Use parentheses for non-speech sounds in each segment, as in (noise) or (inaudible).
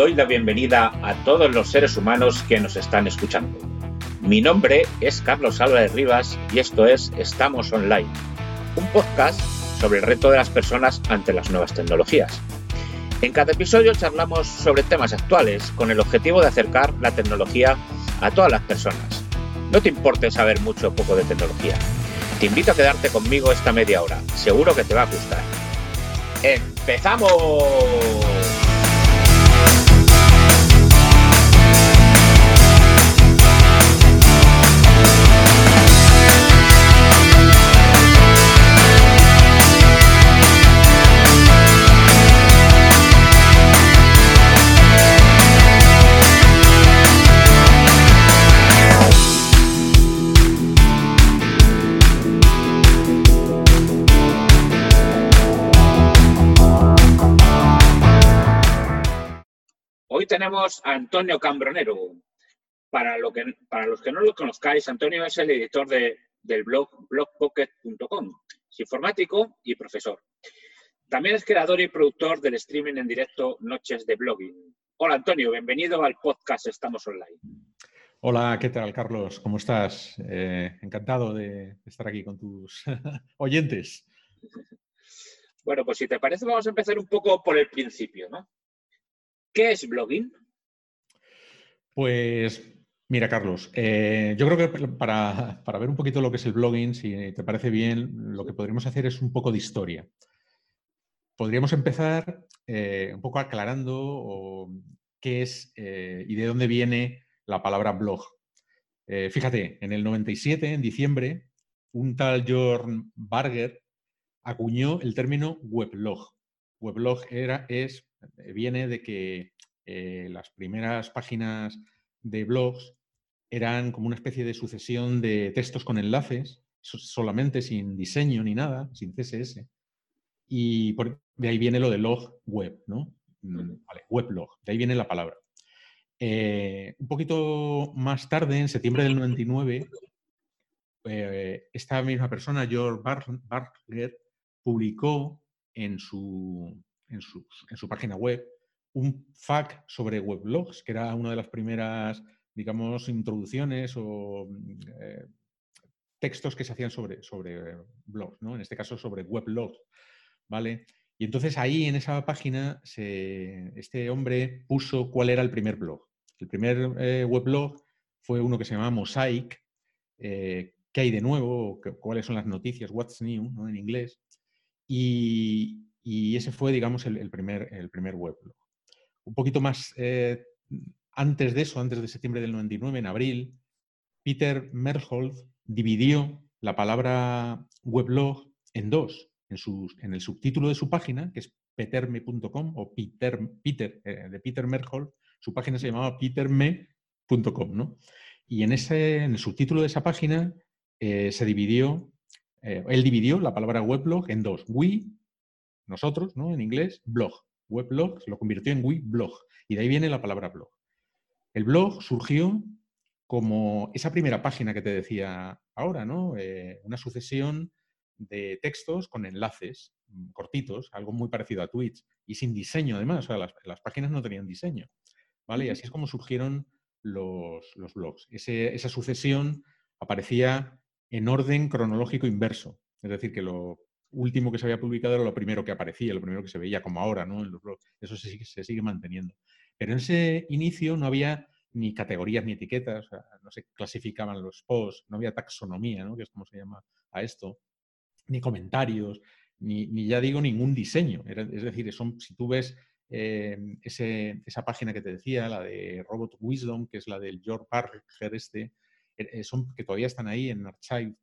Doy la bienvenida a todos los seres humanos que nos están escuchando. Mi nombre es Carlos Álvarez Rivas y esto es Estamos Online, un podcast sobre el reto de las personas ante las nuevas tecnologías. En cada episodio charlamos sobre temas actuales con el objetivo de acercar la tecnología a todas las personas. No te importe saber mucho o poco de tecnología. Te invito a quedarte conmigo esta media hora. Seguro que te va a gustar. ¡Empezamos! Tenemos a Antonio Cambronero. Para, lo que, para los que no lo conozcáis, Antonio es el editor de, del blog blogpocket.com. Es informático y profesor. También es creador y productor del streaming en directo Noches de Blogging. Hola Antonio, bienvenido al podcast Estamos Online. Hola, ¿qué tal Carlos? ¿Cómo estás? Eh, encantado de estar aquí con tus (laughs) oyentes. Bueno, pues si te parece, vamos a empezar un poco por el principio, ¿no? ¿Qué es blogging? Pues mira, Carlos, eh, yo creo que para, ver un poquito lo que es el blogging, si te parece bien, lo que podríamos hacer es un poco de historia. Podríamos empezar eh, un poco aclarando qué es eh, y de dónde viene la palabra blog. fíjate, en el 97, en diciembre, un tal Jorn Barger acuñó el término weblog. Weblog era, es viene de que eh, las primeras páginas de blogs eran como una especie de sucesión de textos con enlaces, solamente sin diseño ni nada, sin CSS. Y de ahí viene lo de log web, ¿no? Mm, vale, weblog, de ahí viene la palabra. Eh, un poquito más tarde, en septiembre del 99, esta misma persona, George Barger, publicó en su, en su, página web un FAQ sobre weblogs, que era una de las primeras, digamos, introducciones o eh, textos que se hacían sobre, sobre blogs, ¿no? En este caso sobre weblogs, ¿vale? Y entonces ahí en esa página este hombre puso cuál era el primer blog. El primer eh, weblog fue uno que se llamaba Mosaic, eh, qué hay de nuevo, cuáles son las noticias, what's new, ¿no? en inglés. Y, y ese fue, digamos, el, primer, el primer weblog. Un poquito más eh, antes de eso, antes de septiembre del 99, en abril, Peter Merholz dividió la palabra weblog en dos. En, en el subtítulo de su página, que es peterme.com o Peter, Peter eh, de Peter Merholz, su página se llamaba peterme.com, ¿no? Y en, ese, en el subtítulo de esa página eh, se dividió, él dividió la palabra weblog en dos, we nosotros, ¿no? En inglés, blog. Weblog se lo convirtió en blog y de ahí viene la palabra blog. El blog surgió como esa primera página que te decía ahora, ¿no? Eh, una sucesión de textos con enlaces mm, cortitos, algo muy parecido a Twitch y sin diseño además, o sea, las, páginas no tenían diseño, ¿vale? Y así es como surgieron los, blogs. esa sucesión aparecía en orden cronológico inverso, es decir, que lo último que se había publicado era lo primero que aparecía, lo primero que se veía, como ahora, ¿no? En los blogs. Eso se sigue, se sigue manteniendo. Pero en ese inicio no había ni categorías ni etiquetas, no se clasificaban los posts, no había taxonomía, ¿no? que es como se llama a esto, ni comentarios, ni, ya digo ningún diseño. es decir, son, si tú ves eh, esa página que te decía, la de Robot Wisdom, que es la del George Barger este, eh, son, que todavía están ahí en archive.org,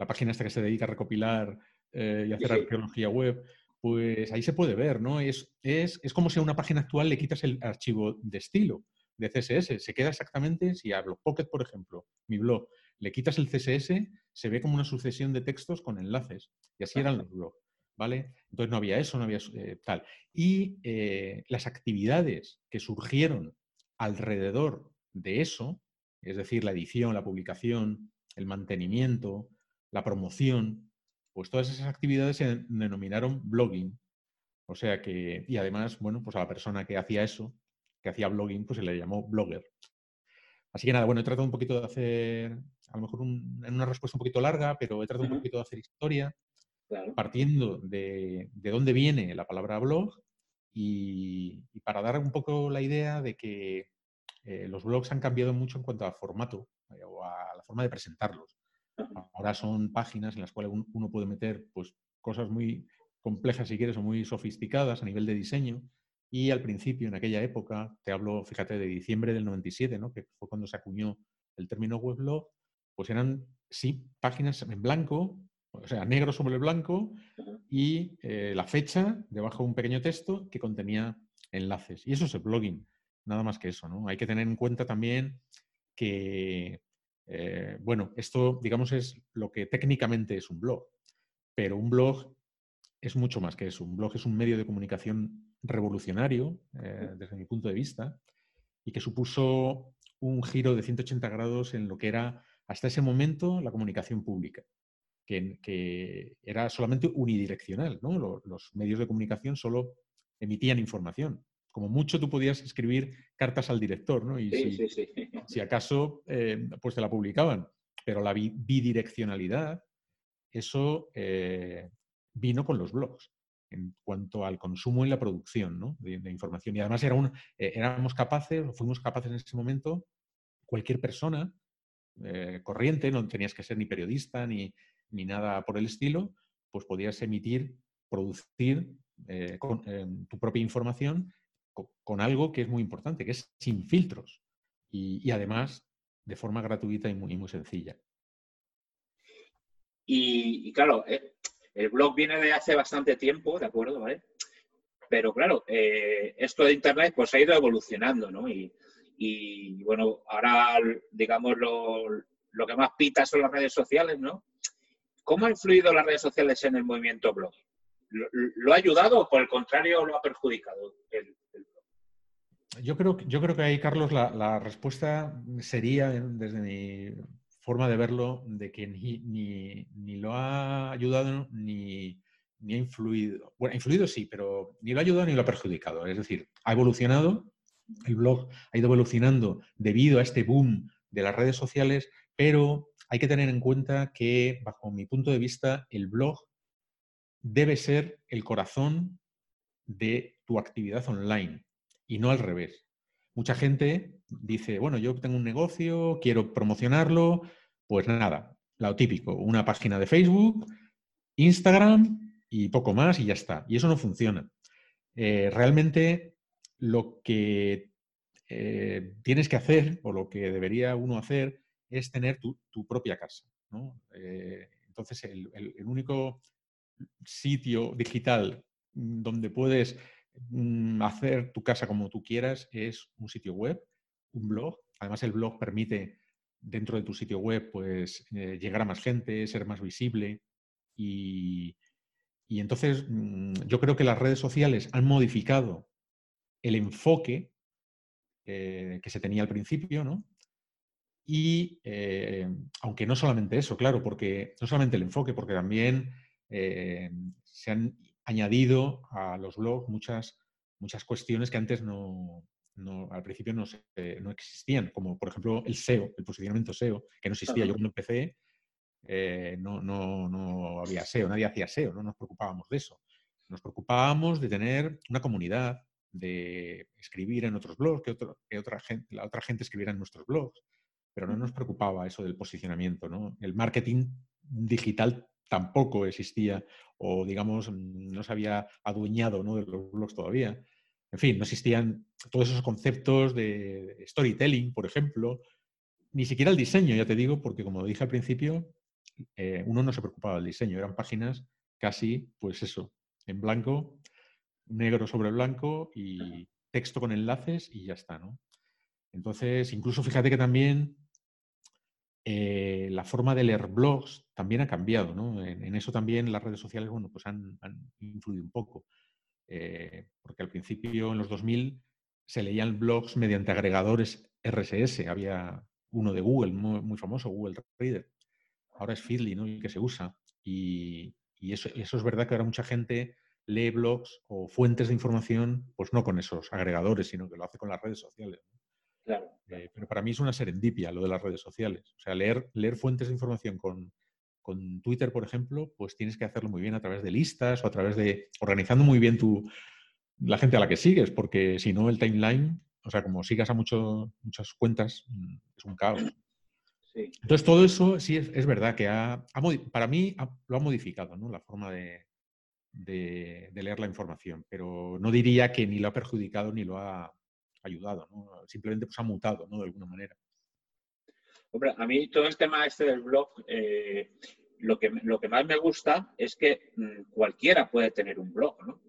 la página esta que se dedica a recopilar eh, y hacer arqueología web, pues ahí se puede ver, ¿no? Es, es, como si a una página actual le quitas el archivo de estilo de CSS. Se queda exactamente, si a Pocket, por ejemplo, mi blog, le quitas el CSS, se ve como una sucesión de textos con enlaces. Y así eran los blogs, ¿vale? Entonces no había eso, no había eh, tal. Y eh, las actividades que surgieron alrededor de eso, es decir, la edición, la publicación, el mantenimiento, la promoción, pues todas esas actividades se denominaron blogging. O sea que, y además, bueno, pues a la persona que hacía eso, que hacía blogging, pues se le llamó blogger. Así que nada, bueno, he tratado un poquito de hacer, a lo mejor en una respuesta un poquito larga, pero he tratado un poquito de hacer historia, partiendo de, de, dónde viene la palabra blog y, para dar un poco la idea de que eh, los blogs han cambiado mucho en cuanto a formato eh, o a la forma de presentarlos. Ahora son páginas en las cuales uno puede meter pues, cosas muy complejas, si quieres, o muy sofisticadas a nivel de diseño. Y al principio, en aquella época, te hablo, fíjate, de diciembre del 97, ¿no? que fue cuando se acuñó el término weblog, pues eran, sí, páginas en blanco, o sea, negro sobre el blanco, y eh, la fecha debajo de un pequeño texto que contenía enlaces. Y eso es el blogging, nada más que eso, ¿no? Hay que tener en cuenta también que, eh, bueno, esto, digamos, es lo que técnicamente es un blog, pero un blog es mucho más que eso. Un blog es un medio de comunicación revolucionario, eh, desde mi punto de vista, y que supuso un giro de 180 grados en lo que era hasta ese momento la comunicación pública, que, era solamente unidireccional. ¿no? Los, medios de comunicación solo emitían información. Como mucho tú podías escribir cartas al director, ¿no? Y si, acaso, eh, pues te la publicaban. Pero la bidireccionalidad, eso eh, vino con los blogs en cuanto al consumo y la producción de, información. Y además era un, eh, éramos capaces, o fuimos capaces en ese momento, cualquier persona corriente, no tenías que ser ni periodista ni, ni, nada por el estilo, pues podías emitir, producir tu propia información con, algo que es muy importante, que es sin filtros y, además de forma gratuita y muy, muy sencilla. Y, claro, el blog viene de hace bastante tiempo, ¿de acuerdo? ¿Vale? Pero claro, eh, esto de Internet pues ha ido evolucionando, ¿no? Y, bueno, ahora, digamos, lo, que más pita son las redes sociales, ¿no? ¿Cómo han influido las redes sociales en el movimiento blog? ¿Lo, ha ayudado o por el contrario lo ha perjudicado el? Yo creo, yo creo que ahí, Carlos, la, la respuesta sería, desde mi forma de verlo de que ni, lo ha ayudado ni, ha influido. Bueno, ha influido sí, pero ni lo ha ayudado ni lo ha perjudicado. Es decir, ha evolucionado, el blog ha ido evolucionando debido a este boom de las redes sociales, pero hay que tener en cuenta que, bajo mi punto de vista, el blog debe ser el corazón de tu actividad online y no al revés. Mucha gente dice, bueno, yo tengo un negocio, quiero promocionarlo, pues nada, lo típico, una página de Facebook, Instagram y poco más y ya está. Y eso no funciona. Eh, realmente lo que eh, tienes que hacer o lo que debería uno hacer es tener tu, propia casa. Eh, entonces, el, único sitio digital donde puedes hacer tu casa como tú quieras es un sitio web un blog. Además, el blog permite dentro de tu sitio web pues eh, llegar a más gente, ser más visible y, entonces mm, yo creo que las redes sociales han modificado el enfoque eh, que se tenía al principio, ¿no? Y eh, aunque no solamente eso, claro, porque no solamente el enfoque, porque también se han añadido a los blogs muchas, muchas cuestiones que antes no, al principio no, no, existían, como por ejemplo el SEO, el posicionamiento SEO, que no existía. Yo cuando empecé eh, no, no, no, había SEO, nadie hacía SEO, no nos preocupábamos de eso. Nos preocupábamos de tener una comunidad, de escribir en otros blogs, que, que otra gente, la otra gente escribiera en nuestros blogs, pero no nos preocupaba eso del posicionamiento. ¿no? El marketing digital tampoco existía o, digamos, no se había adueñado ¿no? de los blogs todavía. En fin, no existían todos esos conceptos de storytelling, por ejemplo, ni siquiera el diseño, ya te digo, porque como dije al principio, eh, uno no se preocupaba del diseño, eran páginas casi, pues eso, en blanco, negro sobre blanco y texto con enlaces y ya está, ¿no? Entonces, incluso fíjate que también eh, la forma de leer blogs también ha cambiado, ¿no? En, eso también las redes sociales, bueno, pues han influido un poco. Eh, porque al principio, en los 2000, se leían blogs mediante agregadores RSS. Había uno de Google, muy, famoso, Google Reader. Ahora es Feedly ¿no? el que se usa. Y, eso, es verdad que ahora mucha gente lee blogs o fuentes de información, pues no con esos agregadores, sino que lo hace con las redes sociales. Eh, pero para mí es una serendipia lo de las redes sociales. O sea, leer, leer fuentes de información con, con Twitter, por ejemplo, pues tienes que hacerlo muy bien a través de listas o a través de organizando muy bien tu, la gente a la que sigues, porque si no el timeline, o sea, como sigas a muchas cuentas, mm, es un caos. Entonces, todo eso sí es, verdad que ha, para mí lo ha modificado, ¿no? La forma de, de, leer la información, pero no diría que ni lo ha perjudicado ni lo ha ayudado, ¿no? Simplemente pues ha mutado, ¿no? De alguna manera. Hombre, a mí todo el tema este del blog, eh, lo, que, lo que más me gusta es que mm, cualquiera puede tener un blog, ¿no?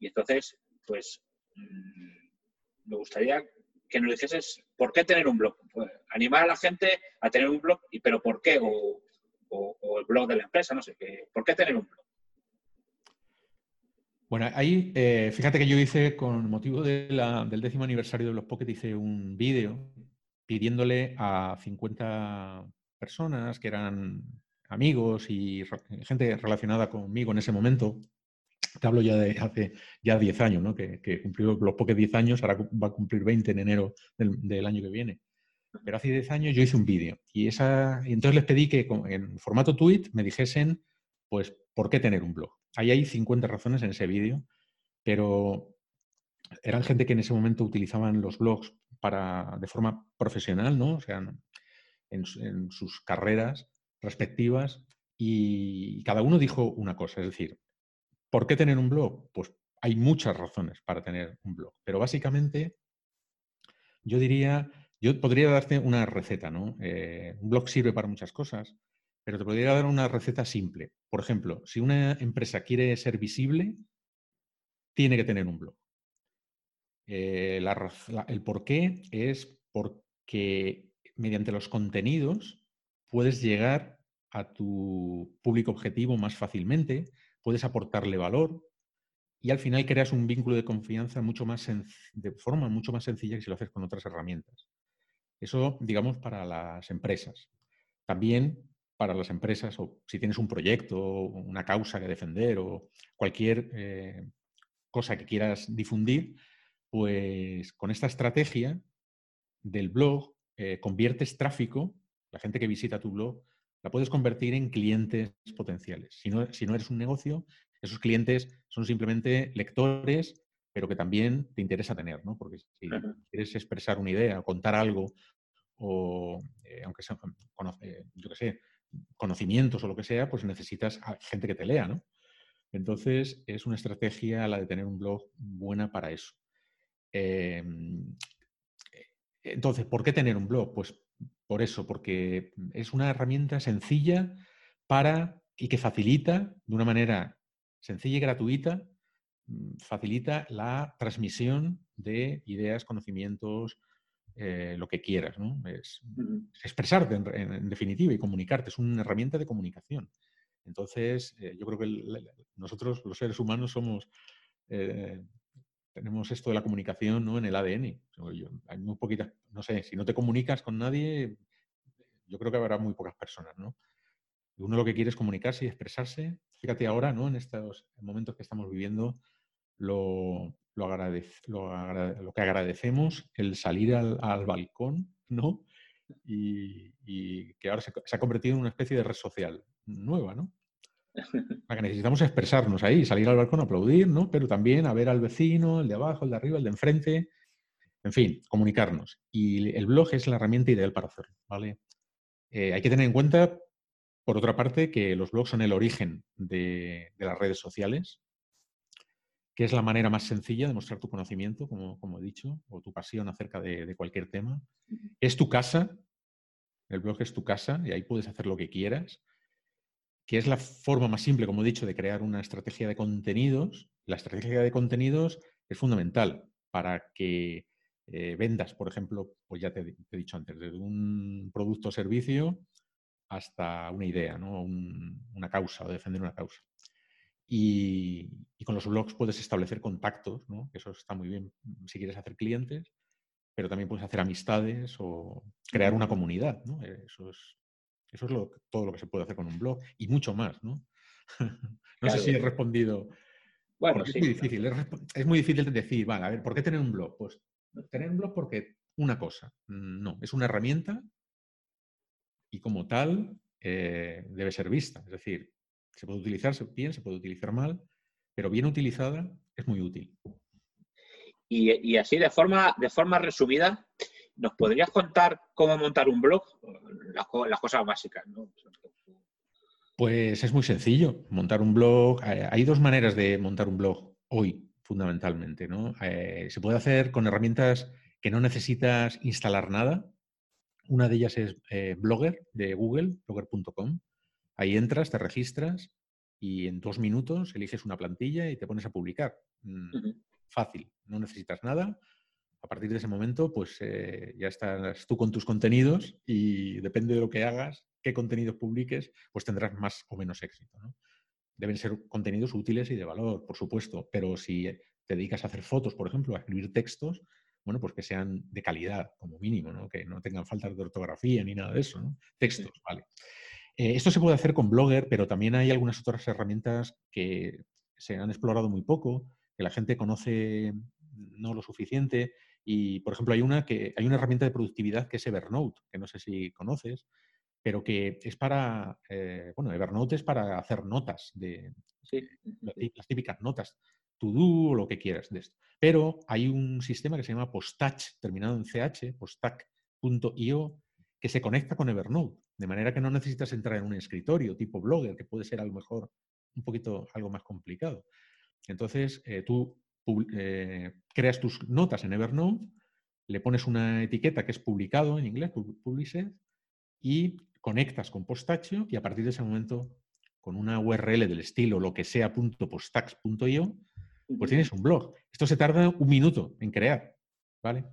Y entonces, pues, mm, me gustaría que nos dijeses por qué tener un blog. Pues, animar a la gente a tener un blog, pero ¿por qué? O, el blog de la empresa, no sé, qué. ¿por qué tener un blog? Bueno, ahí, eh, fíjate que yo hice, con motivo del décimo aniversario de los Pocket, hice un vídeo pidiéndole a 50 personas que eran amigos y gente relacionada conmigo en ese momento, te hablo ya de hace ya 10 años, ¿no? que, cumplió los Pocket 10 años, ahora va a cumplir 20 en enero del, año que viene. Pero hace 10 años yo hice un vídeo y, y entonces les pedí que en formato tweet me dijesen, pues, ¿por qué tener un blog? Ahí hay 50 razones en ese vídeo, pero eran gente que en ese momento utilizaban los blogs para, de forma profesional, ¿no? O sea, en, sus carreras respectivas y cada uno dijo una cosa, es decir, ¿por qué tener un blog? Pues hay muchas razones para tener un blog, pero básicamente yo diría, yo podría darte una receta, ¿no? Eh, un blog sirve para muchas cosas, pero te podría dar una receta simple. Por ejemplo, si una empresa quiere ser visible, tiene que tener un blog. Eh, el por qué es porque mediante los contenidos puedes llegar a tu público objetivo más fácilmente, puedes aportarle valor y al final creas un vínculo de confianza mucho más de forma mucho más sencilla que si lo haces con otras herramientas. Eso, digamos, para las empresas. También para las empresas o si tienes un proyecto, una causa que defender o cualquier eh, cosa que quieras difundir, pues con esta estrategia del blog eh, conviertes tráfico, la gente que visita tu blog, la puedes convertir en clientes potenciales. Si no, si no eres un negocio, esos clientes son simplemente lectores, pero que también te interesa tener, ¿no? Porque si quieres expresar una idea contar algo, o eh, aunque sea, yo qué sé, conocimientos o lo que sea, pues necesitas gente que te lea, ¿no? Entonces, es una estrategia la de tener un blog buena para eso. Em, entonces, ¿por qué tener un blog? Pues por eso, porque es una herramienta sencilla para y que facilita de una manera sencilla y gratuita, mm, facilita la transmisión de ideas, conocimientos, eh, lo que quieras, ¿no? Es, expresarte en, definitiva y comunicarte, es una herramienta de comunicación. Entonces, eh, yo creo que nosotros, los seres humanos, somos, eh, tenemos esto de la comunicación ¿no? en el ADN. hay muy poquitas, no sé, si no te comunicas con nadie, yo creo que habrá muy pocas personas, ¿no? Uno lo que quiere es comunicarse y expresarse. Fíjate ahora, ¿no? En estos momentos que estamos viviendo, lo, lo, que agradecemos, el salir al, balcón, ¿no? Y, que ahora se, ha convertido en una especie de red social nueva, ¿no? (laughs) La que necesitamos expresarnos ahí, salir al balcón, aplaudir, ¿no? Pero también a ver al vecino, el de abajo, el de arriba, el de enfrente, en fin, comunicarnos. Y el blog es la herramienta ideal para hacerlo, ¿vale? Eh, hay que tener en cuenta, por otra parte, que los blogs son el origen de las redes sociales, que es la manera más sencilla de mostrar tu conocimiento, como, como he dicho, o tu pasión acerca de, cualquier tema. Es tu casa, el blog es tu casa y ahí puedes hacer lo que quieras, que es la forma más simple, como he dicho, de crear una estrategia de contenidos. La estrategia de contenidos es fundamental para que eh, vendas, por ejemplo, pues ya te, he dicho antes, desde un producto o servicio hasta una idea, ¿no? una causa o defender una causa. Y, con los blogs puedes establecer contactos, ¿no? Eso está muy bien mm, si quieres hacer clientes, pero también puedes hacer amistades o crear una comunidad, ¿no? Eso es, eso es todo lo que se puede hacer con un blog y mucho más, ¿no? (laughs) no sé si he respondido. Bueno, sí. Es muy, difícil, es, es muy difícil de decir, vale, a ver, ¿por qué tener un blog? Pues tener un blog porque una cosa, no, es una herramienta y como tal eh, debe ser vista. Es decir, se puede utilizar bien, se puede utilizar mal, pero bien utilizada es muy útil. Y, así, de forma, de forma resumida, ¿nos podrías contar cómo montar un blog? Las, cosas básicas, ¿no? Pues es muy sencillo. Montar un blog. Eh, hay dos maneras de montar un blog hoy, fundamentalmente. ¿no? Eh, se puede hacer con herramientas que no necesitas instalar nada. Una de ellas es eh, Blogger de Google, blogger.com. Ahí entras, te registras y en dos minutos eliges una plantilla y te pones a publicar. Mm, fácil, no necesitas nada. A partir de ese momento, pues eh, ya estás tú con tus contenidos y depende de lo que hagas, qué contenidos publiques, pues tendrás más o menos éxito. Deben ser contenidos útiles y de valor, por supuesto, pero si te dedicas a hacer fotos, por ejemplo, a escribir textos, bueno, pues que sean de calidad, como mínimo, ¿no? que no tengan faltas de ortografía ni nada de eso, ¿no? Textos, vale. Eh, esto se puede hacer con Blogger, pero también hay algunas otras herramientas que se han explorado muy poco, que la gente conoce no lo suficiente. Y, por ejemplo, hay una, que, hay una herramienta de productividad que es Evernote, que no sé si conoces, pero que es para, eh, bueno, Evernote es para hacer notas de, las típicas notas to-do o lo que quieras de esto. Pero hay un sistema que se llama Postach, terminado en ch, postach.io, que se conecta con Evernote, de manera que no necesitas entrar en un escritorio tipo blogger, que puede ser a lo mejor un poquito algo más complicado. Entonces, eh, tú eh, creas tus notas en Evernote, le pones una etiqueta que es publicado en inglés, published, y conectas con Postachio y a partir de ese momento, con una URL del estilo lo que sea .postax.io, pues tienes un blog. Esto se tarda un minuto en crear, ¿vale?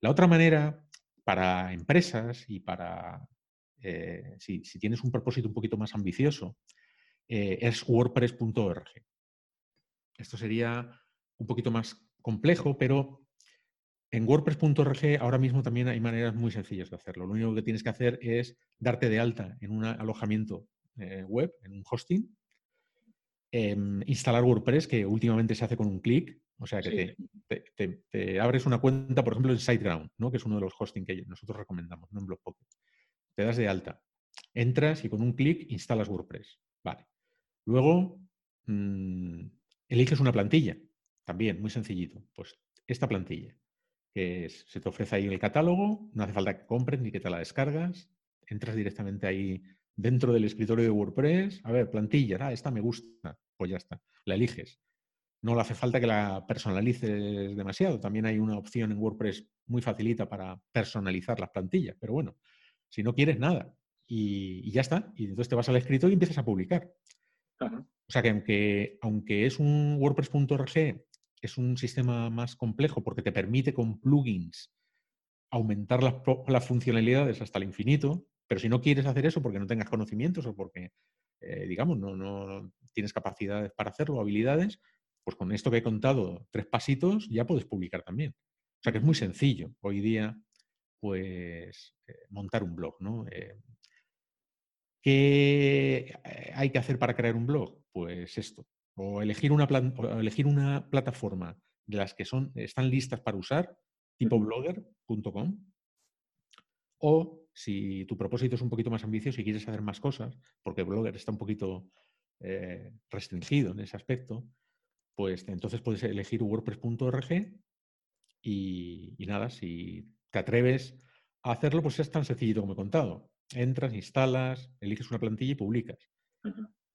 La otra manera para empresas y para, eh, si, tienes un propósito un poquito más ambicioso, eh, es wordpress.org. Esto sería un poquito más complejo, pero en WordPress.org ahora mismo también hay maneras muy sencillas de hacerlo. Lo único que tienes que hacer es darte de alta en un alojamiento eh, web, en un hosting, Em, instalar WordPress, que últimamente se hace con un clic. O sea, que te, abres una cuenta, por ejemplo, en SiteGround, ¿no? que es uno de los hosting que nosotros recomendamos, no en Blogpocket. Te das de alta, entras y con un clic instalas WordPress. Vale. Luego mm, eliges una plantilla, también muy sencillito. Pues esta plantilla, que se te ofrece ahí en el catálogo, no hace falta que compres ni que te la descargas, entras directamente ahí dentro del escritorio de WordPress, a ver, plantilla, ah, esta me gusta, pues ya está, la eliges. No le hace falta que la personalices demasiado. También hay una opción en WordPress muy facilita para personalizar las plantillas, pero bueno, si no quieres nada y, ya está, y entonces te vas al escritorio y empiezas a publicar. O sea que aunque, aunque es un WordPress.org, es un sistema más complejo porque te permite con plugins aumentar las, las funcionalidades hasta el infinito, pero si no quieres hacer eso porque no tengas conocimientos o porque, eh, digamos, no, no, tienes capacidades para hacerlo, habilidades, pues con esto que he contado, tres pasitos, ya puedes publicar también. O sea que es muy sencillo hoy día, pues, eh, montar un blog, ¿no? Eh, ¿Qué hay que hacer para crear un blog? Pues esto. O elegir una, o elegir una plataforma de las que son, están listas para usar, tipo blogger.com, o si tu propósito es un poquito más ambicioso y quieres hacer más cosas, porque Blogger está un poquito eh, restringido en ese aspecto, pues entonces puedes elegir wordpress.org y, nada, si te atreves a hacerlo, pues es tan sencillo como he contado. Entras, instalas, eliges una plantilla y publicas.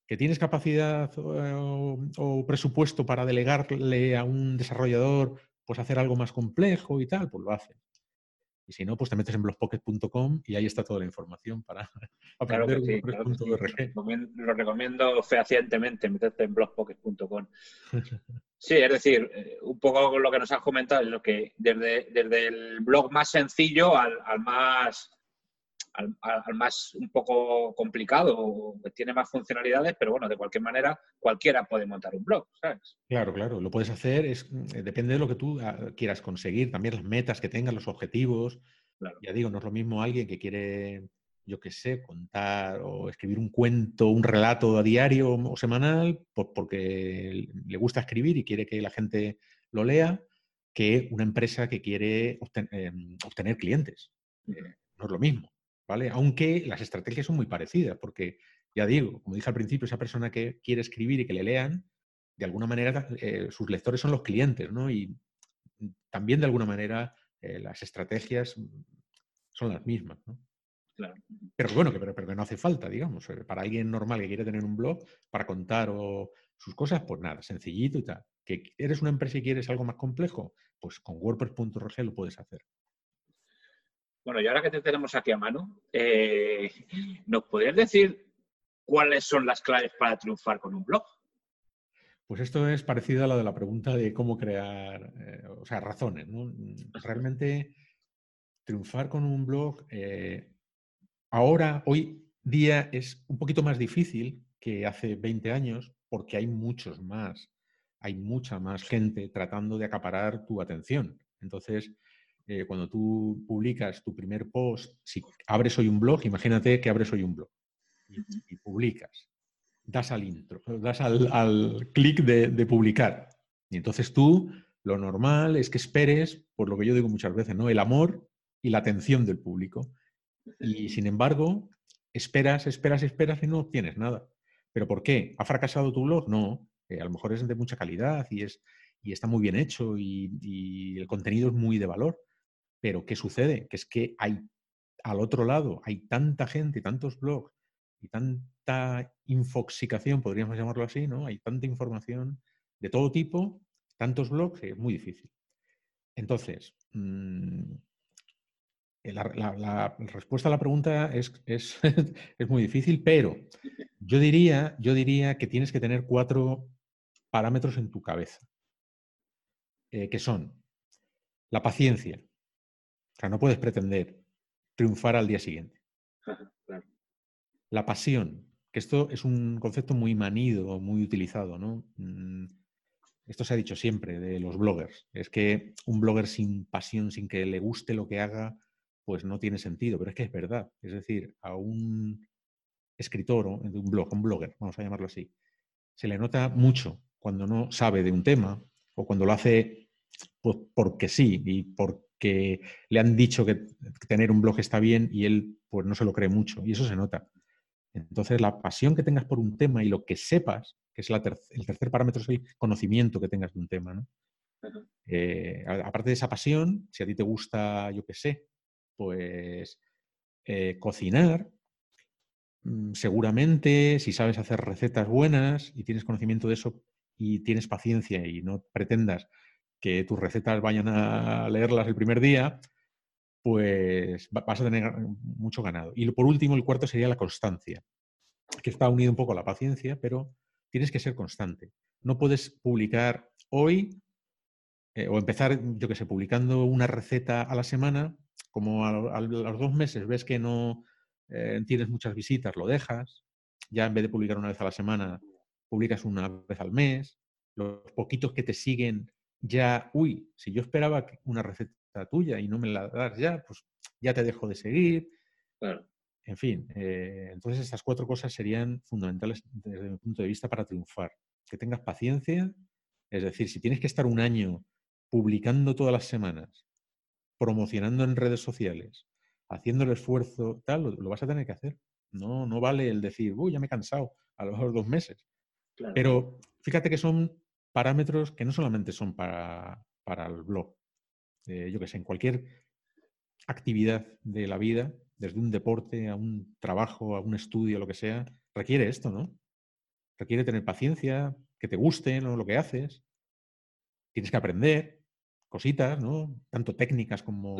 ¿Que tienes capacidad o, o, presupuesto para delegarle a un desarrollador pues hacer algo más complejo y tal? Pues lo haces. Y si no, pues te metes en blogpocket.com y ahí está toda la información para (laughs) aprender Lo recomiendo fehacientemente, meterte en blogpocket.com. (laughs) Sí, es decir, eh, un poco lo que nos has comentado es lo que desde, desde el blog más sencillo al, al más al, más un poco complicado, tiene más funcionalidades, pero bueno, de cualquier manera, cualquiera puede montar un blog, ¿sabes? Claro, claro, lo puedes hacer, es, eh, depende de lo que tú ah, quieras conseguir, también las metas que tengas, los objetivos. Ya digo, no es lo mismo alguien que quiere, yo qué sé, contar o escribir un cuento, un relato a diario o semanal, porque le gusta escribir y quiere que la gente lo lea, que una empresa que quiere em, obtener, clientes. Eh, no es lo mismo, ¿vale? Aunque las estrategias son muy parecidas, porque ya digo, como dije al principio, esa persona que quiere escribir y que le lean, de alguna manera eh, sus lectores son los clientes, ¿no? Y también de alguna manera eh, las estrategias son las mismas, ¿no? Pero bueno, que, pero, que no hace falta, digamos. Para alguien normal que quiere tener un blog para contar o sus cosas, pues nada, sencillito y tal. ¿Que eres una empresa y quieres algo más complejo? Pues con WordPress.org lo puedes hacer. Bueno, y ahora que te tenemos aquí a mano, eh, ¿nos podrías decir cuáles son las claves para triunfar con un blog? Pues esto es parecido a lo de la pregunta de cómo crear, eh, o sea, razones. ¿no? Realmente triunfar con un blog, eh, ahora, hoy día, es un poquito más difícil que hace 20 años porque hay muchos más hay mucha más gente tratando de acaparar tu atención. Entonces, eh, cuando tú publicas tu primer post, si abres hoy un blog, imagínate que abres hoy un blog y, publicas, das al intro, das al, clic de, publicar. Y entonces tú, lo normal es que esperes, por lo que yo digo muchas veces, ¿no? El amor y la atención del público. Y sin embargo, esperas, esperas, esperas y no obtienes nada. ¿Pero por qué? ¿Ha fracasado tu blog? No, a lo mejor es de mucha calidad y, es, y está muy bien hecho y, el contenido es muy de valor. Pero ¿qué sucede? Que es que hay al otro lado, hay tanta gente, tantos blogs y tanta infoxicación, podríamos llamarlo así, ¿no? Hay tanta información de todo tipo, tantos blogs, que es muy difícil. Entonces, mm, la, respuesta a la pregunta es, es, (laughs) es, muy difícil, pero (laughs) yo diría, yo diría que tienes que tener cuatro parámetros en tu cabeza, eh, que son la paciencia. O sea, no puedes pretender triunfar al día siguiente. (laughs) La pasión, que esto es un concepto muy manido, muy utilizado, ¿no? Mm, esto se ha dicho siempre de los bloggers. Es que un blogger sin pasión, sin que le guste lo que haga, pues no tiene sentido. Pero es que es verdad. Es decir, a un escritor o un blog, un blogger, vamos a llamarlo así, se le nota mucho cuando no sabe de un tema o cuando lo hace pues, porque sí y porque le han dicho que tener un blog está bien y él pues no se lo cree mucho y eso se nota. Entonces la pasión que tengas por un tema y lo que sepas, que es el tercer parámetro es el conocimiento que tengas de un tema. ¿no? Eh, aparte de esa pasión, si a ti te gusta, yo qué sé, pues eh, cocinar, mm, seguramente si sabes hacer recetas buenas y tienes conocimiento de eso, y tienes paciencia y no pretendas que tus recetas vayan a leerlas el primer día, pues vas a tener mucho ganado. Y por último, el cuarto sería la constancia, que está unido un poco a la paciencia, pero tienes que ser constante. No puedes publicar hoy eh, o empezar, yo que sé, publicando una receta a la semana, como a, los dos meses ves que no eh, tienes muchas visitas, lo dejas, ya en vez de publicar una vez a la semana, publicas una vez al mes, los poquitos que te siguen ya, uy, si yo esperaba una receta tuya y no me la das ya, pues ya te dejo de seguir. En fin, eh, entonces estas cuatro cosas serían fundamentales desde mi punto de vista para triunfar. Que tengas paciencia, es decir, si tienes que estar un año publicando todas las semanas, promocionando en redes sociales, haciendo el esfuerzo, tal, lo, vas a tener que hacer. No, no vale el decir, uy, ya me he cansado a los dos meses. Pero fíjate que son parámetros que no solamente son para, el blog. Eh, yo que sé, en cualquier actividad de la vida, desde un deporte a un trabajo, a un estudio, lo que sea, requiere esto, ¿no? Requiere tener paciencia, que te guste lo que haces. Tienes que aprender cositas, ¿no? Tanto técnicas como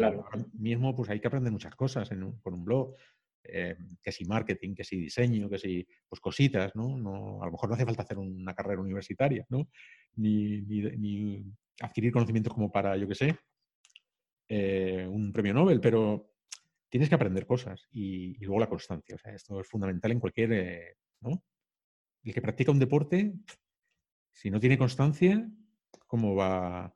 mismo, pues hay que aprender muchas cosas con un blog. Eh, que si marketing, que si diseño, que si pues cositas, ¿no? ¿no? A lo mejor no hace falta hacer una carrera universitaria, ¿no? Ni, ni, adquirir conocimientos como para, yo qué sé, eh, un premio Nobel, pero tienes que aprender cosas y, luego la constancia. O sea, esto es fundamental en cualquier, eh, ¿no? El que practica un deporte, si no tiene constancia, ¿cómo va?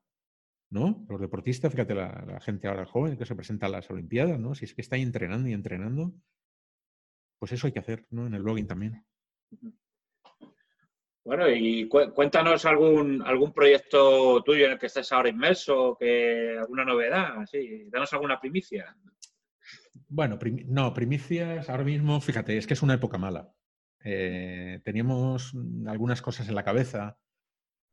¿No? Los deportistas, fíjate la, la, gente ahora joven que se presenta a las Olimpiadas, ¿no? Si es que está entrenando y entrenando, pues eso hay que hacer, ¿no? En el blogging también. Bueno, y cuéntanos algún, algún proyecto tuyo en el que estés ahora inmerso, que alguna novedad, sí, danos alguna primicia. Bueno, no, primicias ahora mismo, fíjate, es que es una época mala. Eh, teníamos algunas cosas en la cabeza,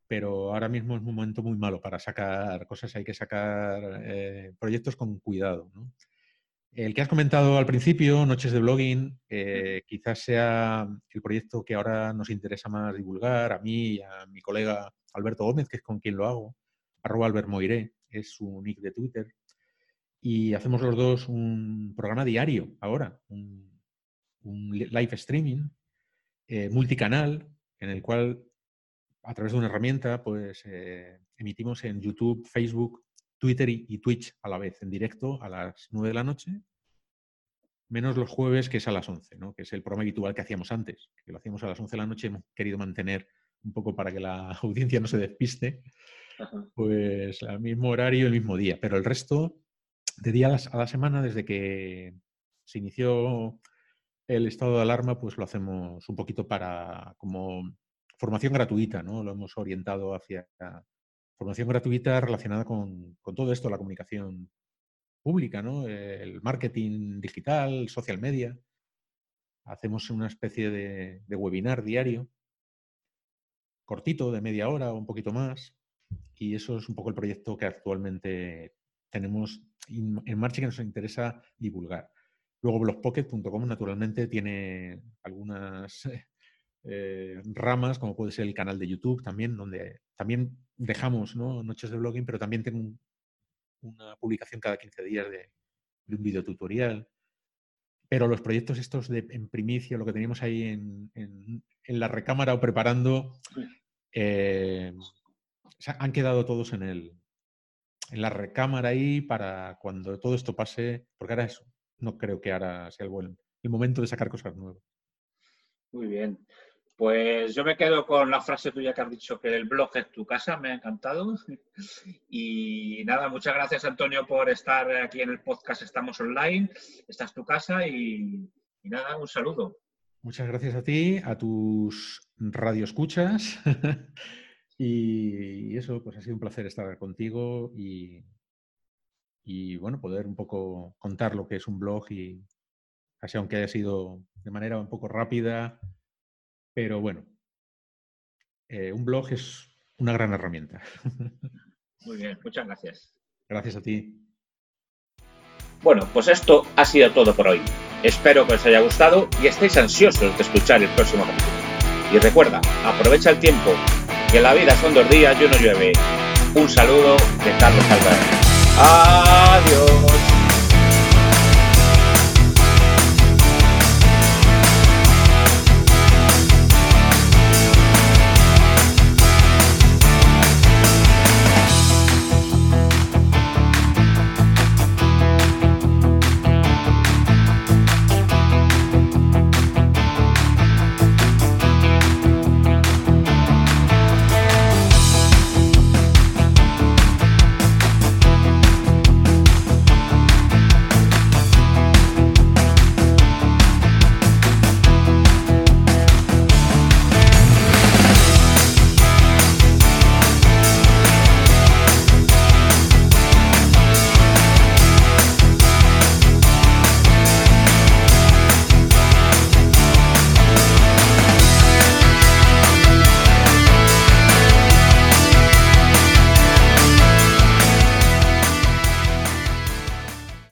pero ahora mismo es un momento muy malo para sacar cosas, hay que sacar eh, proyectos con cuidado. El que has comentado al principio, Noches de Blogging, quizás sea el proyecto que ahora nos interesa más divulgar, a mí y a mi colega Alberto Gómez, que es con quien lo hago, arroba Albert Moiré, es su nick de Twitter. Y hacemos los dos un programa diario ahora, un, live streaming eh, multicanal, en el cual a través de una herramienta pues eh, emitimos en YouTube, Facebook, Twitter y, Twitch a la vez, en directo a las 9 de la noche, menos los jueves, que es a las 11, ¿no? que es el programa habitual que hacíamos antes, que lo hacíamos a las 11 de la noche, hemos querido mantener un poco para que la (laughs) audiencia no se despiste, pues al mismo horario, el mismo día, pero el resto de días a la semana, desde que se inició el estado de alarma, pues lo hacemos un poquito para como formación gratuita, ¿no? Lo hemos orientado hacia formación gratuita relacionada con, todo esto, la comunicación pública, ¿no? El marketing digital, social media. Hacemos una especie de, de webinar diario, cortito, de media hora o un poquito más. Y eso es un poco el proyecto que actualmente tenemos en marcha que nos interesa divulgar. Luego blogpocket.com naturalmente tiene algunas eh, ramas, como puede ser el canal de YouTube también, donde también dejamos noches de blogging, pero también tengo una publicación cada 15 días de, un video tutorial. Pero los proyectos estos de, en primicia, lo que teníamos ahí en, la recámara o preparando, eh, han quedado todos en el, en la recámara ahí para cuando todo esto pase, porque ahora eso, no creo que ahora sea el, buen, el momento de sacar cosas nuevas. Muy bien. Pues yo me quedo con la frase tuya que has dicho, que el blog es tu casa, me ha encantado. (laughs) Y nada, muchas gracias Antonio por estar aquí en el podcast Estamos Online. Esta es tu casa y, nada, un saludo. Muchas gracias a ti, a tus radioescuchas. (laughs) Y eso, pues ha sido un placer estar contigo y, y bueno, poder un poco contar lo que es un blog y casi aunque haya sido de manera un poco rápida, pero bueno, eh, un blog es una gran herramienta. (laughs) Muy bien, muchas gracias. Gracias a ti. Bueno, pues esto ha sido todo por hoy. Espero que os haya gustado y estéis ansiosos de escuchar el próximo capítulo. Y recuerda, aprovecha el tiempo que la vida son dos días y uno llueve. Un saludo de Carlos Álvarez. Adiós.